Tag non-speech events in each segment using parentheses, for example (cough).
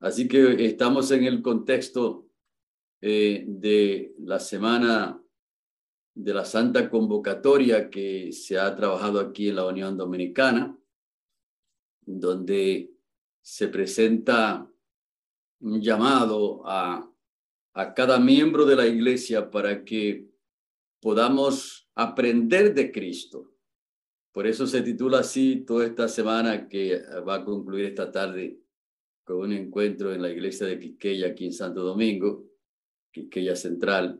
Así que estamos en el contexto eh, de la semana de la Santa Convocatoria que se ha trabajado aquí en la Unión Dominicana, donde se presenta un llamado a, a cada miembro de la iglesia para que podamos aprender de Cristo. Por eso se titula así toda esta semana que va a concluir esta tarde con un encuentro en la iglesia de Quiqueya aquí en Santo Domingo, Quiqueya Central.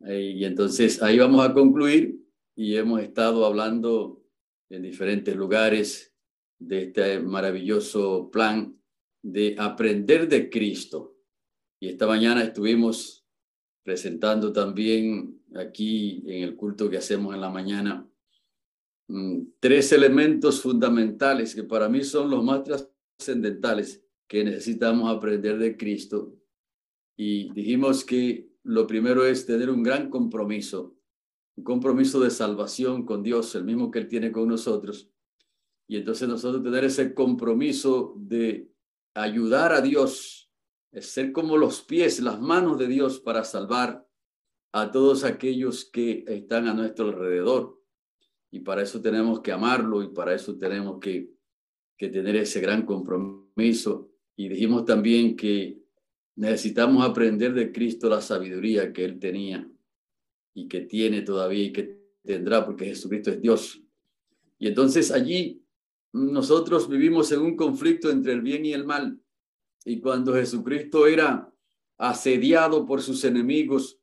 Y entonces ahí vamos a concluir y hemos estado hablando en diferentes lugares de este maravilloso plan de aprender de Cristo. Y esta mañana estuvimos presentando también aquí en el culto que hacemos en la mañana mm, tres elementos fundamentales que para mí son los más trascendentales que necesitamos aprender de Cristo. Y dijimos que lo primero es tener un gran compromiso, un compromiso de salvación con Dios, el mismo que Él tiene con nosotros. Y entonces nosotros tener ese compromiso de ayudar a Dios, es ser como los pies, las manos de Dios para salvar a todos aquellos que están a nuestro alrededor. Y para eso tenemos que amarlo y para eso tenemos que, que tener ese gran compromiso. Y dijimos también que Necesitamos aprender de Cristo la sabiduría que Él tenía y que tiene todavía y que tendrá, porque Jesucristo es Dios. Y entonces allí nosotros vivimos en un conflicto entre el bien y el mal. Y cuando Jesucristo era asediado por sus enemigos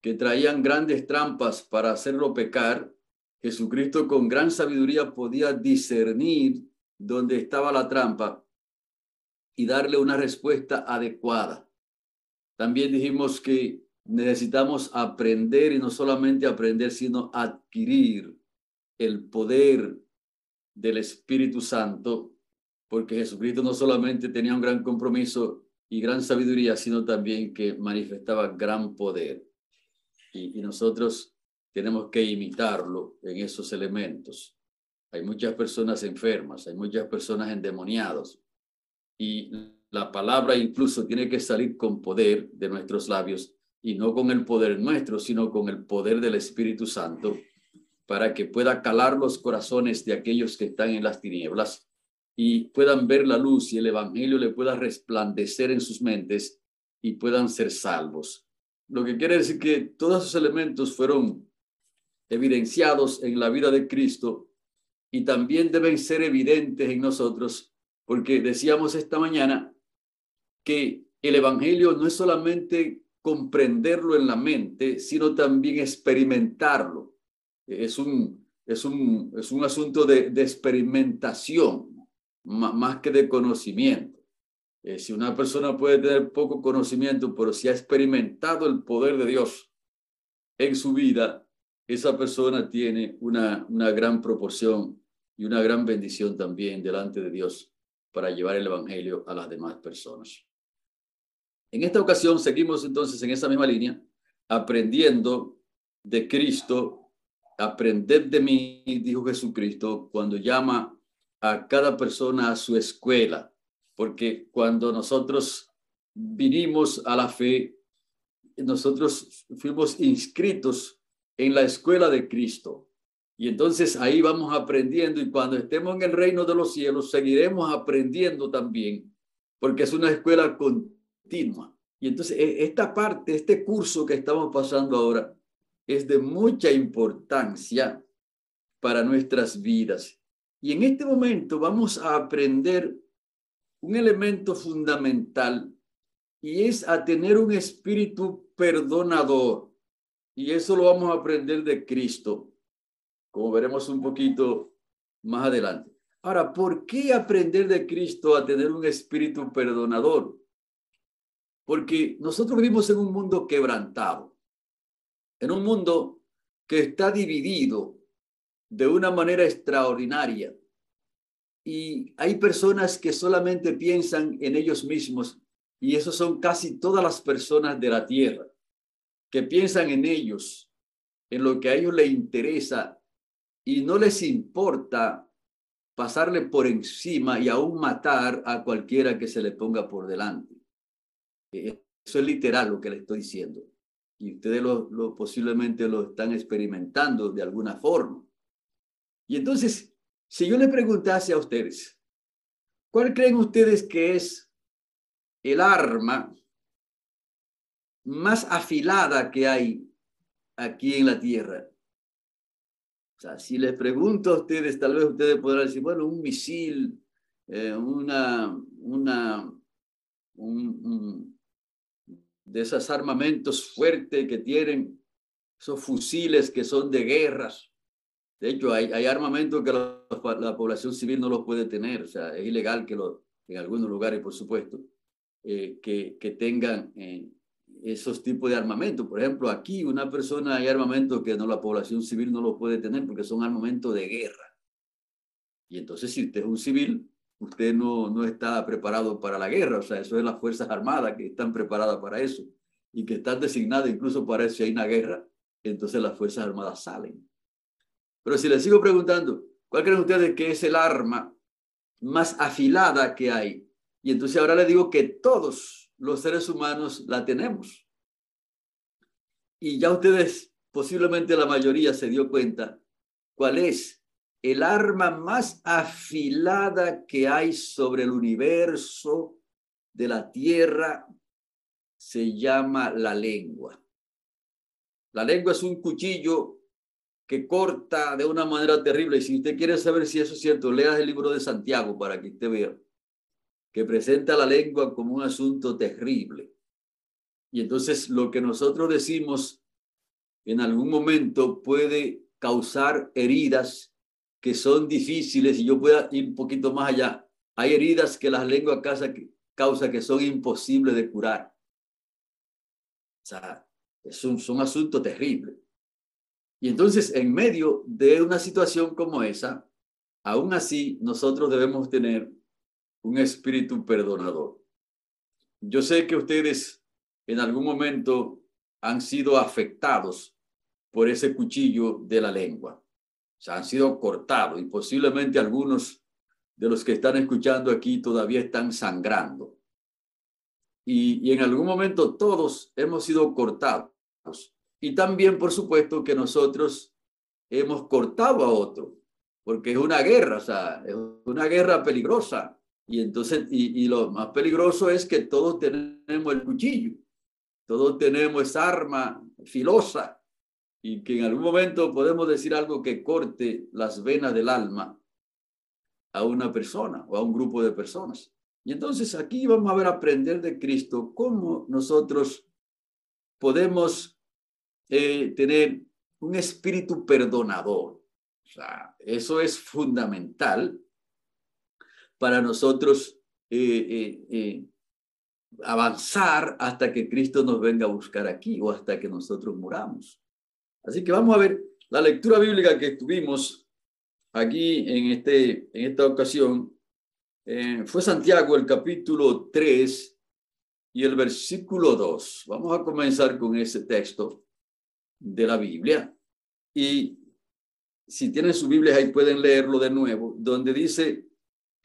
que traían grandes trampas para hacerlo pecar, Jesucristo con gran sabiduría podía discernir dónde estaba la trampa y darle una respuesta adecuada. También dijimos que necesitamos aprender y no solamente aprender, sino adquirir el poder del Espíritu Santo, porque Jesucristo no solamente tenía un gran compromiso y gran sabiduría, sino también que manifestaba gran poder. Y, nosotros tenemos que imitarlo en esos elementos. Hay muchas personas enfermas, hay muchas personas endemoniadas. Y la palabra incluso tiene que salir con poder de nuestros labios y no con el poder nuestro, sino con el poder del Espíritu Santo, para que pueda calar los corazones de aquellos que están en las tinieblas y puedan ver la luz y el Evangelio le pueda resplandecer en sus mentes y puedan ser salvos. Lo que quiere decir que todos esos elementos fueron evidenciados en la vida de Cristo y también deben ser evidentes en nosotros, porque decíamos esta mañana que el Evangelio no es solamente comprenderlo en la mente, sino también experimentarlo. Es un, es un, es un asunto de, de experimentación, más que de conocimiento. Eh, si una persona puede tener poco conocimiento, pero si ha experimentado el poder de Dios en su vida, esa persona tiene una, una gran proporción y una gran bendición también delante de Dios para llevar el Evangelio a las demás personas. En esta ocasión seguimos entonces en esa misma línea, aprendiendo de Cristo, aprended de mí, dijo Jesucristo, cuando llama a cada persona a su escuela, porque cuando nosotros vinimos a la fe, nosotros fuimos inscritos en la escuela de Cristo. Y entonces ahí vamos aprendiendo y cuando estemos en el reino de los cielos seguiremos aprendiendo también, porque es una escuela continua y entonces e, esta parte, este curso que estamos pasando ahora, es de mucha importancia para nuestras vidas. Y en este momento vamos a aprender un elemento fundamental y es a tener un espíritu perdonador. Y eso lo vamos a aprender de Cristo, como veremos un poquito más adelante. Ahora, ¿por qué aprender de Cristo a tener un espíritu perdonador? Porque nosotros vivimos en un mundo quebrantado, en un mundo que está dividido de una manera extraordinaria. Y hay personas que solamente piensan en ellos mismos, y esos son casi todas las personas de la tierra, que piensan en ellos, en lo que a ellos les interesa, y no les importa pasarle por encima y aún matar a cualquiera que se le ponga por delante. Eh, eso es literal lo que le estoy diciendo. Y ustedes lo posiblemente lo están experimentando de alguna forma. Y entonces, si yo le preguntase a ustedes, ¿cuál creen ustedes que es el arma más afilada que hay aquí en la tierra? O sea, si les pregunto a ustedes, tal vez ustedes podrán decir, bueno, un misil, eh, una, una, un, de esos armamentos fuertes que tienen, esos fusiles que son de guerras. De hecho, hay, hay armamentos que la, la, población civil no los puede tener, o sea, es ilegal que lo, en algunos lugares, por supuesto, eh, que, que tengan eh, esos tipos de armamento. Por ejemplo, aquí una persona hay armamento que no la población civil no lo puede tener porque son armamentos de guerra. Y entonces si usted es un civil, usted no, no está preparado para la guerra. O sea, eso es las Fuerzas Armadas que están preparadas para eso y que están designadas incluso para eso si hay una guerra. Entonces las Fuerzas Armadas salen. Pero si les sigo preguntando, ¿cuál creen ustedes que es el arma más afilada que hay? Y entonces ahora le digo que todos los seres humanos la tenemos. Y ya ustedes, posiblemente la mayoría, se dio cuenta cuál es el arma más afilada que hay sobre el universo de la tierra. Se llama la lengua. La lengua es un cuchillo que corta de una manera terrible. Y si usted quiere saber si eso es cierto, lea el libro de Santiago para que usted vea que presenta la lengua como un asunto terrible. Y entonces lo que nosotros decimos en algún momento puede causar heridas que son difíciles y yo pueda ir un poquito más allá. Hay heridas que la lengua causa que, causa que son imposibles de curar. O sea, es un, es un asunto terrible. Y entonces, en medio de una situación como esa, aún así nosotros debemos tener un espíritu perdonador. Yo sé que ustedes en algún momento han sido afectados por ese cuchillo de la lengua. O sea, han sido cortados y posiblemente algunos de los que están escuchando aquí todavía están sangrando. Y, y en algún momento todos hemos sido cortados. Y también, por supuesto, que nosotros hemos cortado a otro, porque es una guerra, o sea, es una guerra peligrosa y entonces, y, lo más peligroso es que todos tenemos el cuchillo, todos tenemos esa arma filosa y que en algún momento podemos decir algo que corte las venas del alma a una persona o a un grupo de personas. Y entonces aquí vamos a ver aprender de Cristo cómo nosotros podemos eh, tener un espíritu perdonador. Eso es fundamental para nosotros eh, eh, eh, avanzar hasta que Cristo nos venga a buscar aquí o hasta que nosotros muramos. Así que vamos a ver la lectura bíblica que tuvimos aquí en, este, en esta ocasión. fue Santiago el capítulo 3 y el versículo 2. Vamos a comenzar con ese texto de la Biblia. Y si tienen su Biblia ahí pueden leerlo de nuevo, donde dice,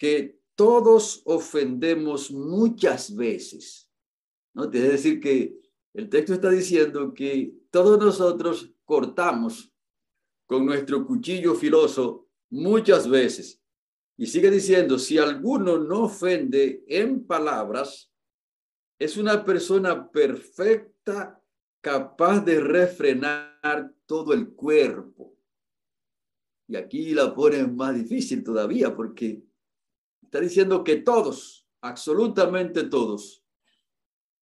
que todos ofendemos muchas veces. ¿no? Es decir, que el texto está diciendo que todos nosotros cortamos con nuestro cuchillo filoso muchas veces. Y sigue diciendo, si alguno no ofende en palabras, es una persona perfecta, capaz de refrenar todo el cuerpo. Y aquí la ponen más difícil todavía porque Está diciendo que todos, absolutamente todos,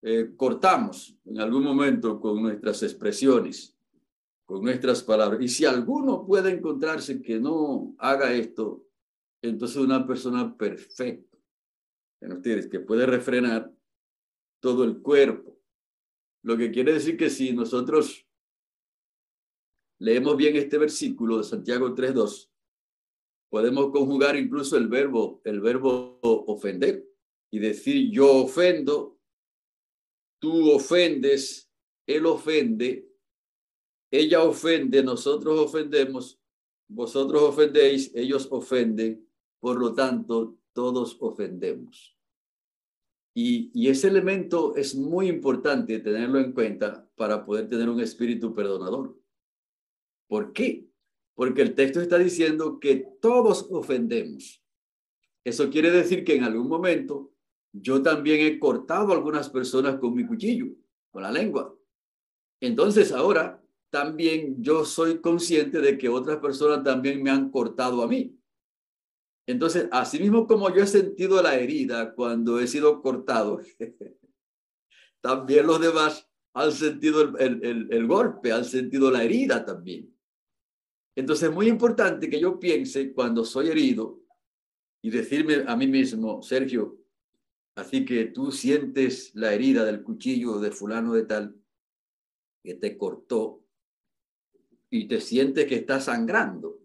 eh, cortamos en algún momento con nuestras expresiones, con nuestras palabras. Y si alguno puede encontrarse que no haga esto, entonces una persona perfecta, en ustedes, que puede refrenar todo el cuerpo. Lo que quiere decir que si nosotros leemos bien este versículo de Santiago 3.2, podemos conjugar incluso el verbo, el verbo ofender y decir yo ofendo, tú ofendes, él ofende, ella ofende, nosotros ofendemos, vosotros ofendéis, ellos ofenden por lo tanto, todos ofendemos. Y, y, ese elemento es muy importante tenerlo en cuenta para poder tener un espíritu perdonador. ¿Por qué? Porque el texto está diciendo que todos ofendemos. Eso quiere decir que en algún momento yo también he cortado a algunas personas con mi cuchillo, con la lengua. Entonces ahora también yo soy consciente de que otras personas también me han cortado a mí. Entonces, así mismo como yo he sentido la herida cuando he sido cortado, (laughs) también los demás han sentido el, el, el, golpe, han sentido la herida también. Entonces es muy importante que yo piense cuando soy herido y decirme a mí mismo, Sergio, así que tú sientes la herida del cuchillo de fulano de tal que te cortó y te sientes que está sangrando.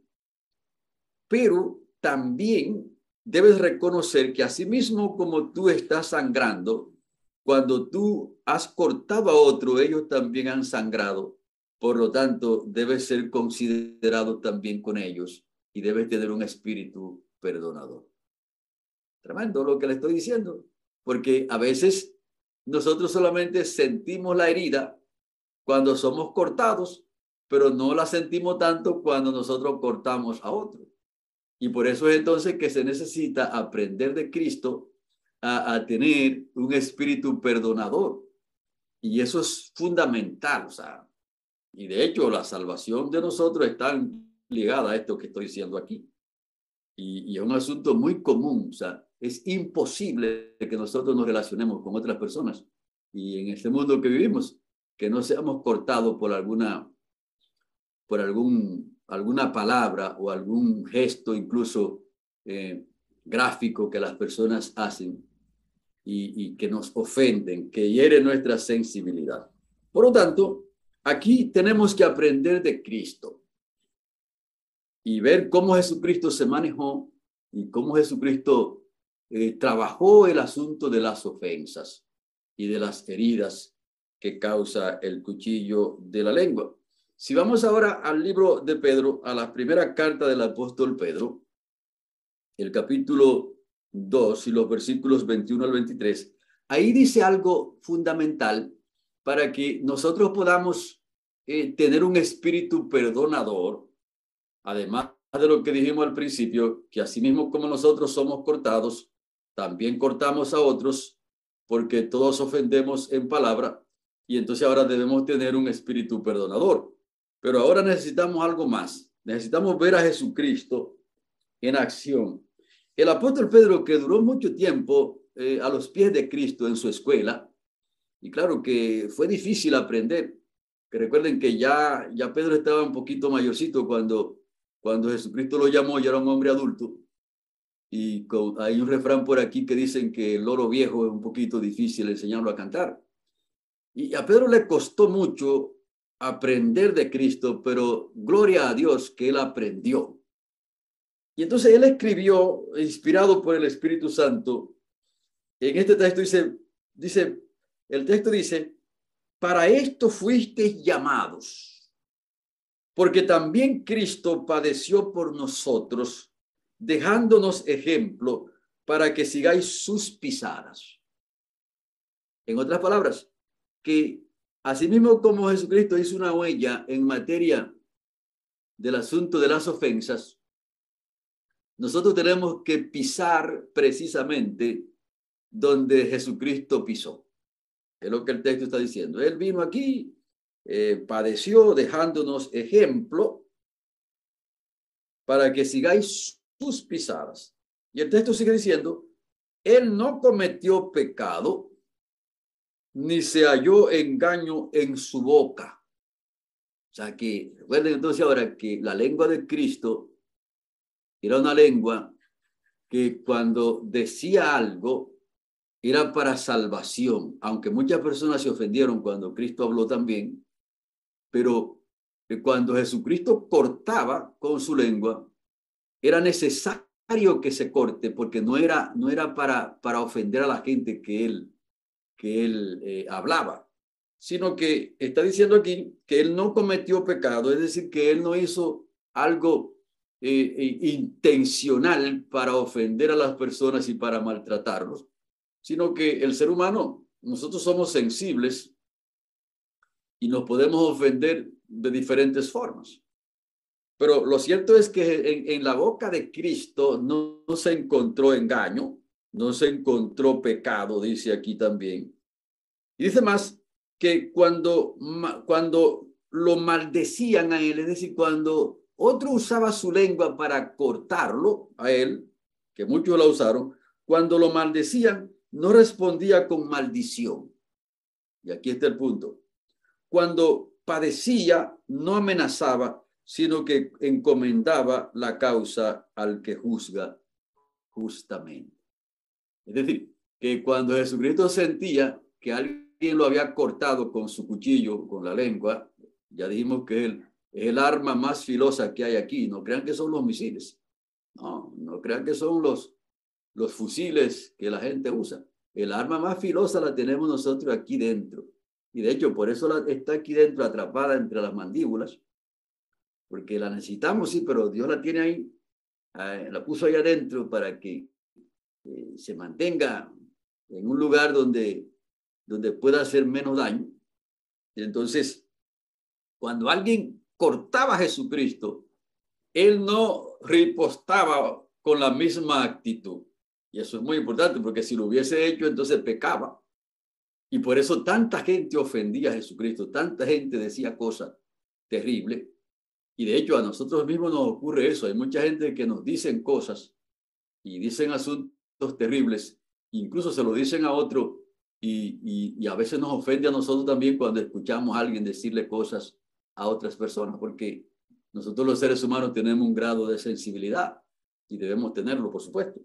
Pero también debes reconocer que asimismo como tú estás sangrando, cuando tú has cortado a otro, ellos también han sangrado. Por lo tanto, debes ser considerado también con ellos y debes tener un espíritu perdonador. Tremendo lo que le estoy diciendo, porque a veces nosotros solamente sentimos la herida cuando somos cortados, pero no la sentimos tanto cuando nosotros cortamos a otro. Y por eso es entonces que se necesita aprender de Cristo a, a tener un espíritu perdonador. Y eso es fundamental, o sea, y de hecho la salvación de nosotros está ligada a esto que estoy diciendo aquí. Y, es un asunto muy común, o sea, es imposible que nosotros nos relacionemos con otras personas. Y en este mundo que vivimos, que no seamos cortados por alguna, por algún, alguna palabra o algún gesto, incluso eh, gráfico que las personas hacen y, y que nos ofenden, que hiere nuestra sensibilidad. Por lo tanto, aquí tenemos que aprender de Cristo y ver cómo Jesucristo se manejó y cómo Jesucristo eh, trabajó el asunto de las ofensas y de las heridas que causa el cuchillo de la lengua. Si vamos ahora al libro de Pedro, a la primera carta del apóstol Pedro, el capítulo 2 y los versículos 21 al 23, ahí dice algo fundamental para que nosotros podamos eh, tener un espíritu perdonador, además de lo que dijimos al principio, que así mismo como nosotros somos cortados, también cortamos a otros, porque todos ofendemos en palabra, y entonces ahora debemos tener un espíritu perdonador. Pero ahora necesitamos algo más. Necesitamos ver a Jesucristo en acción. El apóstol Pedro, que duró mucho tiempo eh, a los pies de Cristo en su escuela, y claro que fue difícil aprender, que recuerden que ya, ya Pedro estaba un poquito mayorcito cuando, cuando Jesucristo lo llamó, ya era un hombre adulto, y hay un refrán por aquí que dicen que el loro viejo es un poquito difícil enseñarlo a cantar. Y a Pedro le costó mucho aprender de Cristo, pero gloria a Dios que él aprendió. Y entonces él escribió, inspirado por el Espíritu Santo, en este texto dice, dice, el texto dice, para esto fuisteis llamados, porque también Cristo padeció por nosotros, dejándonos ejemplo para que sigáis sus pisadas. En otras palabras, que asimismo como Jesucristo hizo una huella en materia del asunto de las ofensas, nosotros tenemos que pisar precisamente donde Jesucristo pisó. Es lo que el texto está diciendo. Él vino aquí, eh, padeció dejándonos ejemplo para que sigáis sus pisadas. Y el texto sigue diciendo, Él no cometió pecado, ni se halló engaño en su boca. O sea que, recuerden entonces ahora que la lengua de Cristo era una lengua que cuando decía algo era para salvación, aunque muchas personas se ofendieron cuando Cristo habló también, pero cuando Jesucristo cortaba con su lengua, era necesario que se corte porque no era, no era para, para ofender a la gente que él que él eh, hablaba, sino que está diciendo aquí que él no cometió pecado, es decir, que él no hizo algo eh, eh, intencional para ofender a las personas y para maltratarlos, sino que el ser humano, nosotros somos sensibles y nos podemos ofender de diferentes formas. Pero lo cierto es que en, la boca de Cristo no, se encontró engaño, no se encontró pecado, dice aquí también. Y dice más que cuando, cuando lo maldecían a él, es decir, cuando otro usaba su lengua para cortarlo a él, que muchos la usaron, cuando lo maldecían, no respondía con maldición. Y aquí está el punto. Cuando padecía, no amenazaba, sino que encomendaba la causa al que juzga justamente. Es decir, que cuando Jesucristo sentía que alguien lo había cortado con su cuchillo, con la lengua, ya dijimos que el arma más filosa que hay aquí. No crean que son los misiles. No, no crean que son los, los fusiles que la gente usa. El arma más filosa la tenemos nosotros aquí dentro. Y de hecho, por eso la, está aquí dentro atrapada entre las mandíbulas. Porque la necesitamos, sí, pero Dios la tiene ahí. Eh, la puso ahí adentro para que eh, se mantenga en un lugar donde, donde pueda hacer menos daño. Y entonces, cuando alguien cortaba a Jesucristo, él no ripostaba con la misma actitud. Y eso es muy importante porque si lo hubiese hecho, entonces pecaba. Y por eso tanta gente ofendía a Jesucristo, tanta gente decía cosas terribles. Y de hecho a nosotros mismos nos ocurre eso. Hay mucha gente que nos dicen cosas y dicen asuntos terribles, incluso se lo dicen a otro y, y, y a veces nos ofende a nosotros también cuando escuchamos a alguien decirle cosas a otras personas, porque nosotros los seres humanos tenemos un grado de sensibilidad y debemos tenerlo, por supuesto.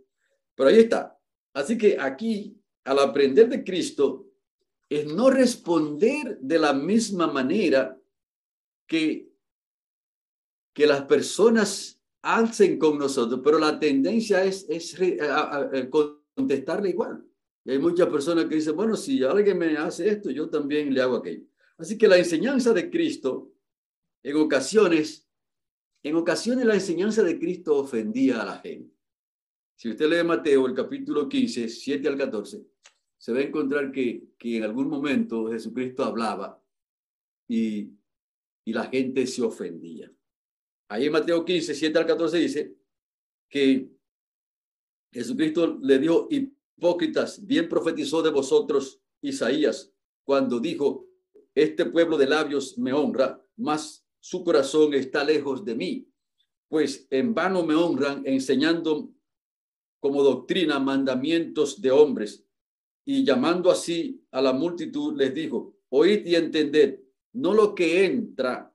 Pero ahí está. Así que aquí, al aprender de Cristo, es no responder de la misma manera que, que las personas hacen con nosotros, pero la tendencia es, es contestarle igual. Y hay muchas personas que dicen, bueno, si alguien me hace esto, yo también le hago aquello. Así que la enseñanza de Cristo en ocasiones, en ocasiones la enseñanza de Cristo ofendía a la gente. Si usted lee Mateo, el capítulo 15, 7 al 14, se va a encontrar que, que en algún momento Jesucristo hablaba y, y la gente se ofendía. Ahí en Mateo 15, 7 al 14 dice que Jesucristo le dio hipócritas, bien profetizó de vosotros Isaías cuando dijo, este pueblo de labios me honra, mas su corazón está lejos de mí, pues en vano me honran enseñando como doctrina mandamientos de hombres. Y llamando así a la multitud, les dijo, oíd y entended, no lo que entra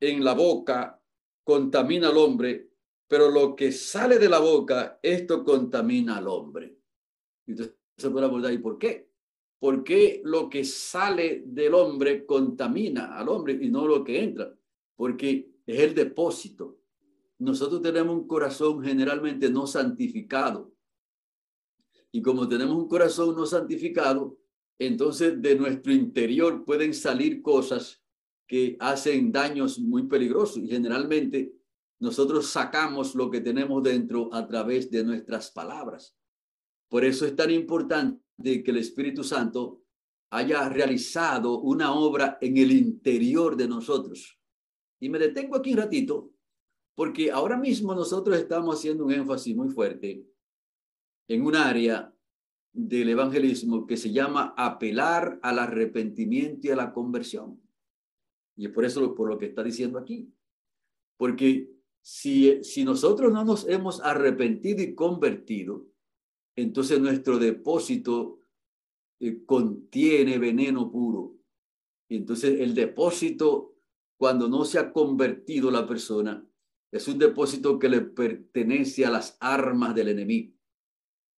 en la boca contamina al hombre, pero lo que sale de la boca, esto contamina al hombre. Entonces se puede abordar, ¿y por qué? ¿Por qué lo que sale del hombre contamina al hombre y no lo que entra? porque es el depósito. Nosotros tenemos un corazón generalmente no santificado. Y como tenemos un corazón no santificado, entonces de nuestro interior pueden salir cosas que hacen daños muy peligrosos. Y generalmente nosotros sacamos lo que tenemos dentro a través de nuestras palabras. Por eso es tan importante que el Espíritu Santo haya realizado una obra en el interior de nosotros. Y me detengo aquí un ratito, porque ahora mismo nosotros estamos haciendo un énfasis muy fuerte en un área del evangelismo que se llama apelar al arrepentimiento y a la conversión. Y es por eso por lo que está diciendo aquí. Porque si, si nosotros no nos hemos arrepentido y convertido, entonces nuestro depósito eh, contiene veneno puro. Entonces el depósito cuando no se ha convertido la persona, es un depósito que le pertenece a las armas del enemigo,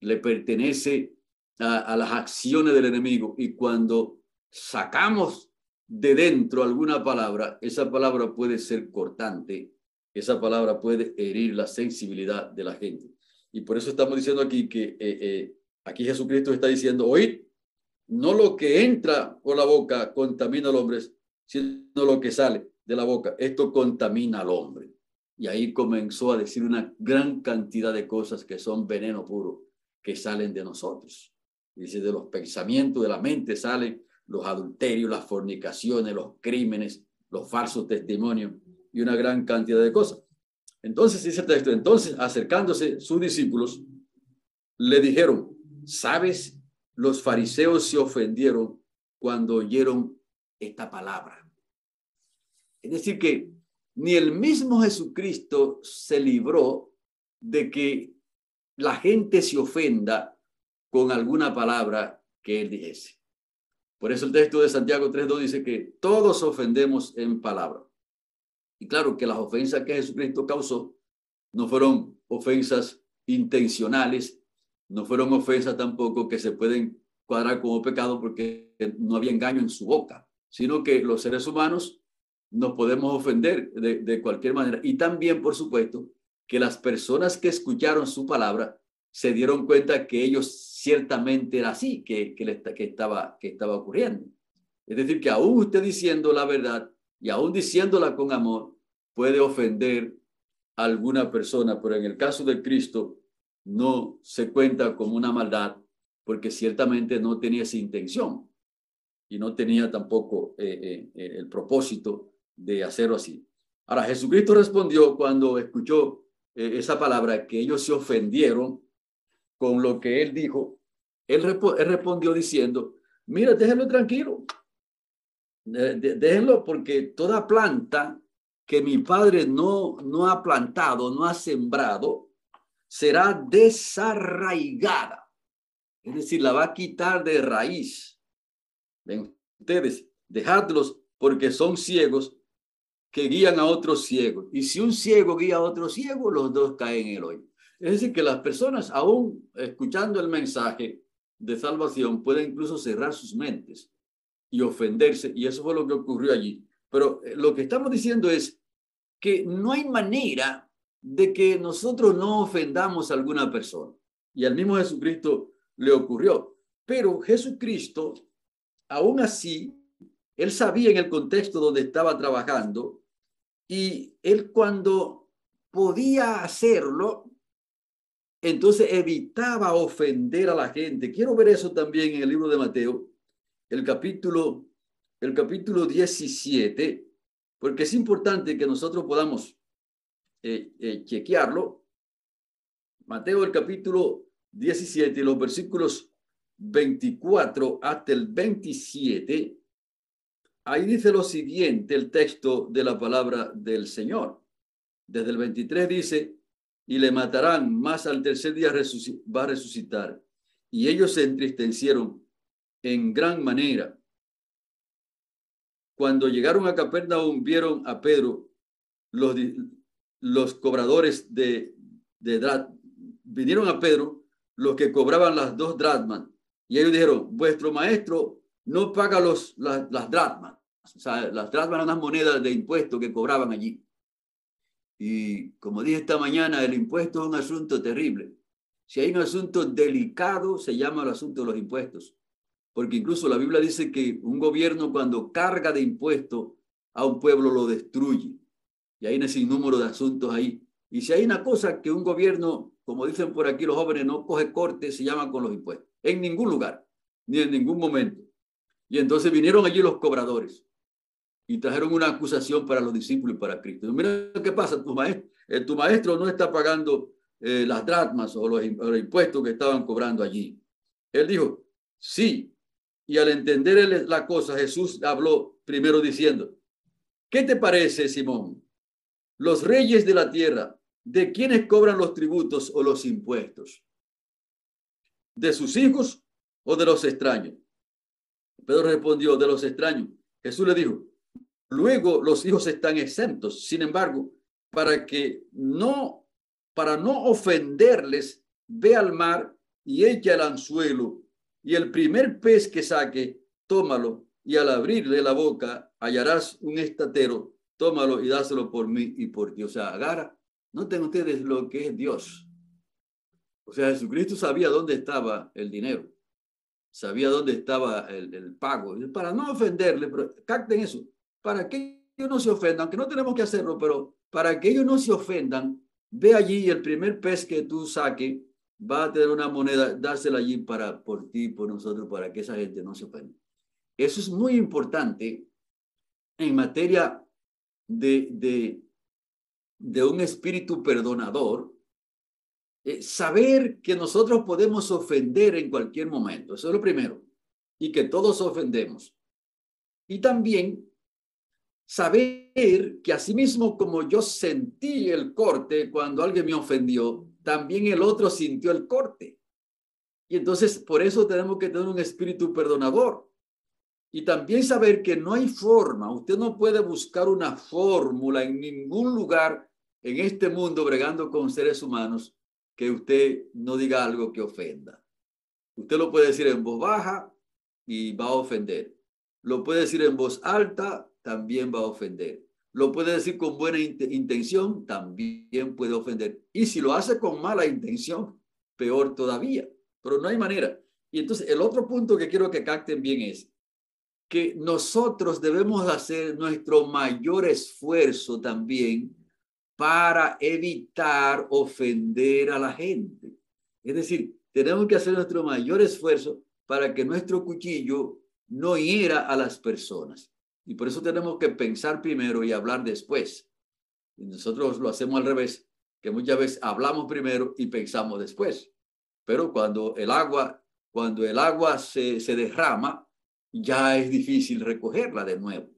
le pertenece a, las acciones del enemigo. Y cuando sacamos de dentro alguna palabra, esa palabra puede ser cortante, esa palabra puede herir la sensibilidad de la gente. Y por eso estamos diciendo aquí que eh, eh, aquí Jesucristo está diciendo, oíd, no lo que entra por la boca contamina al hombre, sino lo que sale de la boca. Esto contamina al hombre. Y ahí comenzó a decir una gran cantidad de cosas que son veneno puro, que salen de nosotros. Dice, de los pensamientos de la mente salen los adulterios, las fornicaciones, los crímenes, los falsos testimonios y una gran cantidad de cosas. Entonces dice el texto, entonces acercándose sus discípulos, le dijeron, ¿sabes? Los fariseos se ofendieron cuando oyeron esta palabra. Es decir, que ni el mismo Jesucristo se libró de que la gente se ofenda con alguna palabra que él dijese. Por eso el texto de Santiago 3.2 dice que todos ofendemos en palabra. Y claro que las ofensas que Jesucristo causó no fueron ofensas intencionales, no fueron ofensas tampoco que se pueden cuadrar como pecado porque no había engaño en su boca, sino que los seres humanos nos podemos ofender de, de cualquier manera. Y también, por supuesto, que las personas que escucharon su palabra se dieron cuenta que ellos ciertamente era así, que, que, que, estaba, que estaba ocurriendo. Es decir, que aún usted diciendo la verdad y aún diciéndola con amor, puede ofender a alguna persona, pero en el caso de Cristo no se cuenta como una maldad, porque ciertamente no tenía esa intención y no tenía tampoco eh, eh, eh, el propósito de hacerlo así. Ahora, Jesucristo respondió cuando escuchó esa palabra que ellos se ofendieron con lo que él dijo, él, respondió diciendo, mira, déjenlo tranquilo, déjenlo porque toda planta que mi padre no, no ha plantado, no ha sembrado, será desarraigada. Es decir, la va a quitar de raíz. Ven ustedes, dejadlos porque son ciegos que guían a otros ciegos. Y si un ciego guía a otro ciego, los dos caen en el hoyo. Es decir, que las personas, aún escuchando el mensaje de salvación, pueden incluso cerrar sus mentes y ofenderse, y eso fue lo que ocurrió allí. Pero eh, lo que estamos diciendo es que no hay manera de que nosotros no ofendamos a alguna persona. Y al mismo Jesucristo le ocurrió. Pero Jesucristo, aún así, él sabía en el contexto donde estaba trabajando y él cuando podía hacerlo, entonces evitaba ofender a la gente. Quiero ver eso también en el libro de Mateo, el capítulo, el capítulo 17, porque es importante que nosotros podamos eh, eh, chequearlo. Mateo, el capítulo 17, los versículos 24 hasta el 27, ahí dice lo siguiente el texto de la palabra del Señor. Desde el 23 dice, y le matarán, más al tercer día va a resucitar. Y ellos se entristecieron en gran manera. Cuando llegaron a Capernaum, vieron a Pedro, los, los cobradores de, de vinieron a Pedro, los que cobraban las dos drachmas, y ellos dijeron, vuestro maestro no paga los, las, las. O sea, las drachmas eran unas monedas de impuesto que cobraban allí. Y como dije esta mañana, el impuesto es un asunto terrible. Si hay un asunto delicado, se llama el asunto de los impuestos. Porque incluso la Biblia dice que un gobierno cuando carga de impuestos a un pueblo lo destruye. Y hay un sinnúmero de asuntos ahí. Y si hay una cosa que un gobierno, como dicen por aquí los jóvenes, no coge corte, se llama con los impuestos. En ningún lugar, ni en ningún momento. Y entonces vinieron allí los cobradores y trajeron una acusación para los discípulos y para Cristo. Mira qué pasa, tu maestro, eh, tu maestro no está pagando eh, las dracmas o los, impuestos que estaban cobrando allí. Él dijo, sí. Y al entender la cosa, Jesús habló primero diciendo, ¿qué te parece, Simón? Los reyes de la tierra, ¿de quiénes cobran los tributos o los impuestos? ¿De sus hijos o de los extraños? Pedro respondió, de los extraños. Jesús le dijo, Luego los hijos están exentos. Sin embargo, para que no, para no ofenderles, ve al mar y echa el anzuelo y el primer pez que saque, tómalo y al abrirle la boca hallarás un estatero, tómalo y dáselo por mí y por ti. O sea, agarra, noten ustedes lo que es Dios. O sea, Jesucristo sabía dónde estaba el dinero, sabía dónde estaba el, el pago. Para no ofenderle, pero capten eso, para que no se ofenda, aunque no tenemos que hacerlo, pero para que ellos no se ofendan, ve allí el primer pez que tú saque va a tener una moneda, dársela allí para, por ti, por nosotros, para que esa gente no se ofenda. Eso es muy importante en materia de, de, de un espíritu perdonador, eh, saber que nosotros podemos ofender en cualquier momento, eso es lo primero, y que todos ofendemos. Y también saber que asimismo como yo sentí el corte cuando alguien me ofendió, también el otro sintió el corte. Y entonces por eso tenemos que tener un espíritu perdonador. Y también saber que no hay forma, usted no puede buscar una fórmula en ningún lugar en este mundo bregando con seres humanos que usted no diga algo que ofenda. Usted lo puede decir en voz baja y va a ofender. Lo puede decir en voz alta, también va a ofender. Lo puede decir con buena intención, también puede ofender. Y si lo hace con mala intención, peor todavía. Pero no hay manera. Y entonces el otro punto que quiero que capten bien es que nosotros debemos hacer nuestro mayor esfuerzo también para evitar ofender a la gente. Es decir, tenemos que hacer nuestro mayor esfuerzo para que nuestro cuchillo no hiera a las personas. Y por eso tenemos que pensar primero y hablar después. Y nosotros lo hacemos al revés, que muchas veces hablamos primero y pensamos después. Pero cuando el agua, cuando el agua se, se derrama, ya es difícil recogerla de nuevo.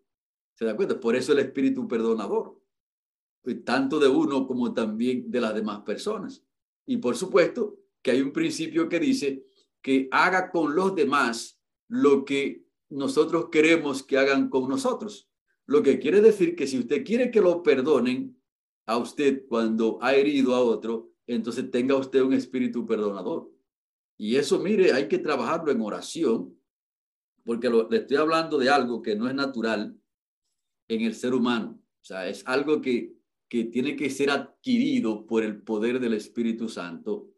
¿Se da cuenta? Por eso el espíritu perdonador, pues, tanto de uno como también de las demás personas. Y por supuesto que hay un principio que dice que haga con los demás lo que nosotros queremos que hagan con nosotros. Lo que quiere decir que si usted quiere que lo perdonen a usted cuando ha herido a otro, entonces tenga usted un espíritu perdonador. Y eso, mire, hay que trabajarlo en oración porque le estoy hablando de algo que no es natural en el ser humano. O sea, es algo que, que tiene que ser adquirido por el poder del Espíritu Santo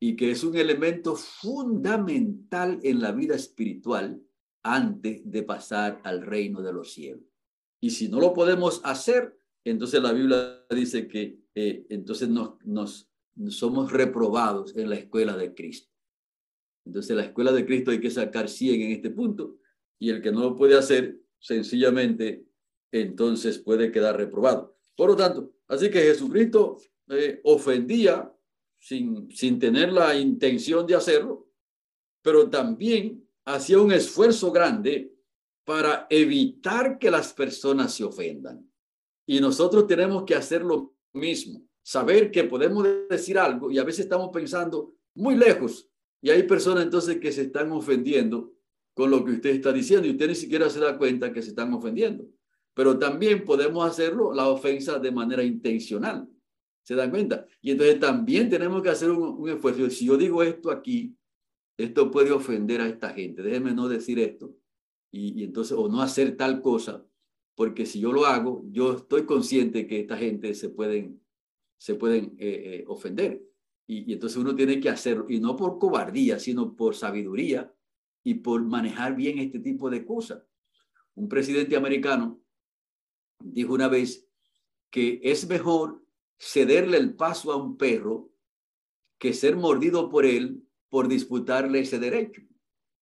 y que es un elemento fundamental en la vida espiritual antes de pasar al reino de los cielos. Y si no lo podemos hacer, entonces la Biblia dice que eh, entonces nos, nos somos reprobados en la escuela de Cristo. Entonces la escuela de Cristo hay que sacar 100 en este punto y el que no lo puede hacer, sencillamente, entonces puede quedar reprobado. Por lo tanto, así que Jesucristo eh, ofendía sin, sin tener la intención de hacerlo, pero también hacía un esfuerzo grande para evitar que las personas se ofendan. Y nosotros tenemos que hacer lo mismo, saber que podemos decir algo y a veces estamos pensando muy lejos y hay personas entonces que se están ofendiendo con lo que usted está diciendo y usted ni siquiera se da cuenta que se están ofendiendo. Pero también podemos hacerlo la ofensa de manera intencional. ¿Se dan cuenta? Y entonces también tenemos que hacer un, esfuerzo. Si yo digo esto aquí, esto puede ofender a esta gente. Déjeme no decir esto. Y, entonces, o no hacer tal cosa, porque si yo lo hago, yo estoy consciente que esta gente se pueden, se pueden eh, eh, ofender. Y, entonces uno tiene que hacerlo, y no por cobardía, sino por sabiduría y por manejar bien este tipo de cosas. Un presidente americano dijo una vez que es mejor cederle el paso a un perro que ser mordido por él por disputarle ese derecho.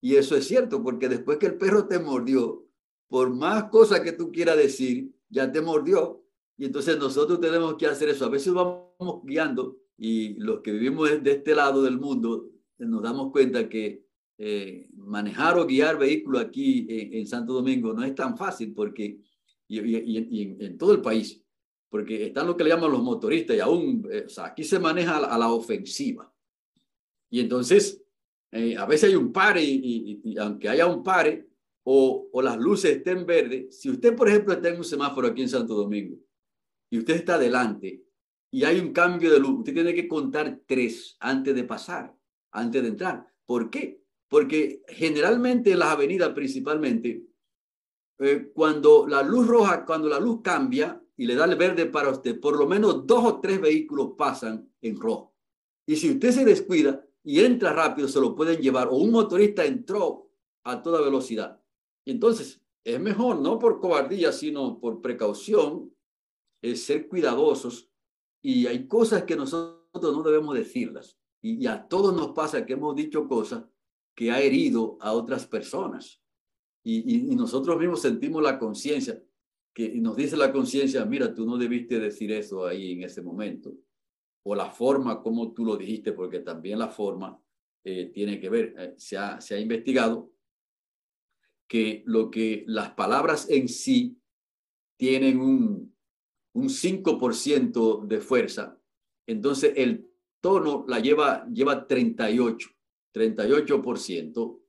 Y eso es cierto, porque después que el perro te mordió, por más cosas que tú quieras decir, ya te mordió. Y entonces nosotros tenemos que hacer eso. A veces vamos guiando y los que vivimos de este lado del mundo nos damos cuenta que eh, manejar o guiar vehículos aquí en, Santo Domingo no es tan fácil porque, y, en, todo el país, porque están lo que le llaman los motoristas y aún, eh, aquí se maneja a la, ofensiva. Y entonces, eh, a veces hay un pare y, aunque haya un pare o, o las luces estén verdes, si usted, por ejemplo, está en un semáforo aquí en Santo Domingo y usted está adelante y hay un cambio de luz, usted tiene que contar tres antes de pasar, antes de entrar. ¿Por qué? Porque generalmente en las avenidas principalmente, eh, cuando la luz roja, cuando la luz cambia y le da el verde para usted, por lo menos dos o tres vehículos pasan en rojo. Y si usted se descuida y entra rápido, se lo pueden llevar. O un motorista entró a toda velocidad. Entonces, es mejor, no por cobardía, sino por precaución, es ser cuidadosos y hay cosas que nosotros no debemos decirlas. Y, a todos nos pasa que hemos dicho cosas que ha herido a otras personas. Y, y, nosotros mismos sentimos la conciencia, que nos dice la conciencia, mira, tú no debiste decir eso ahí en ese momento. O la forma como tú lo dijiste, porque también la forma eh, tiene que ver. Eh, se, ha, se ha investigado que lo que las palabras en sí tienen un, un 5% de fuerza, entonces el tono la lleva, lleva 38, 38%,